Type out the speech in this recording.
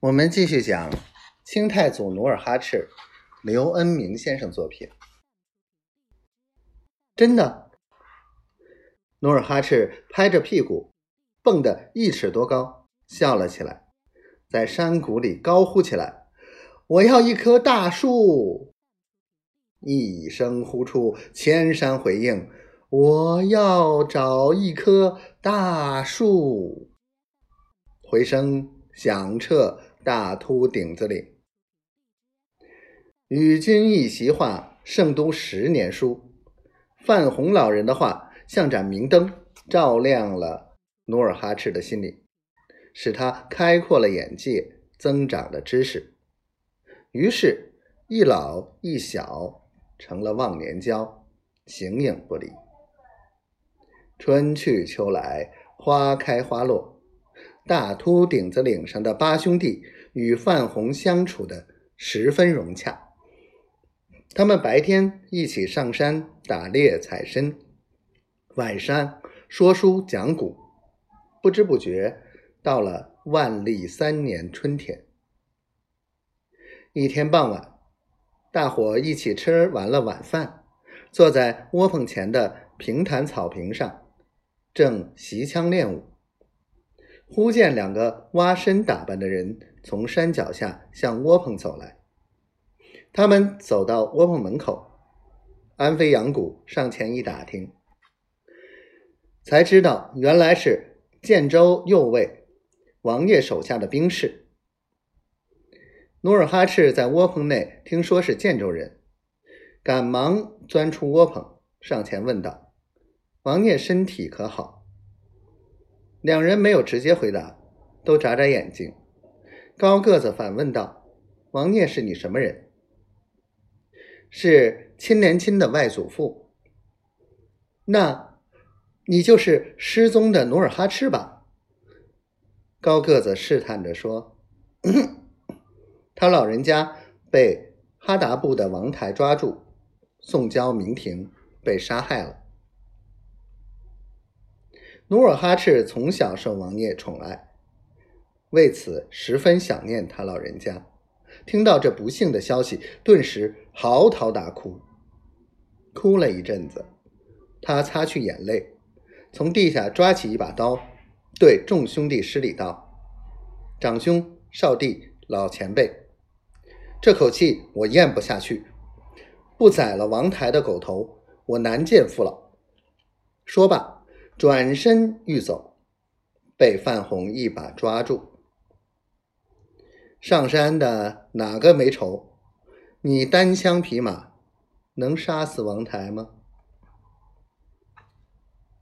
我们继续讲清太祖努尔哈赤，刘恩明先生作品。真的，努尔哈赤拍着屁股，蹦得一尺多高，笑了起来，在山谷里高呼起来：“我要一棵大树！”一声呼出，千山回应：“我要找一棵大树！”回声响彻。大秃顶子里，与君一席话，胜读十年书。范洪老人的话像盏明灯，照亮了努尔哈赤的心里，使他开阔了眼界，增长了知识。于是，一老一小成了忘年交，形影不离。春去秋来，花开花落。大秃顶子岭上的八兄弟与范红相处的十分融洽。他们白天一起上山打猎采参，晚上说书讲古。不知不觉到了万历三年春天。一天傍晚，大伙一起吃完了晚饭，坐在窝棚前的平坦草坪上，正习枪练武。忽见两个蛙身打扮的人从山脚下向窝棚走来，他们走到窝棚门口，安飞扬谷上前一打听，才知道原来是建州右卫王爷手下的兵士。努尔哈赤在窝棚内听说是建州人，赶忙钻出窝棚，上前问道：“王爷身体可好？”两人没有直接回答，都眨眨眼睛。高个子反问道：“王聂是你什么人？”“是亲连亲的外祖父。”“那，你就是失踪的努尔哈赤吧？”高个子试探着说：“他老人家被哈达部的王台抓住，送交明廷，被杀害了。”努尔哈赤从小受王爷宠爱，为此十分想念他老人家。听到这不幸的消息，顿时嚎啕大哭。哭了一阵子，他擦去眼泪，从地下抓起一把刀，对众兄弟施礼道：“长兄、少弟、老前辈，这口气我咽不下去，不宰了王台的狗头，我难见父老。”说罢。转身欲走，被范红一把抓住。上山的哪个没仇？你单枪匹马能杀死王台吗？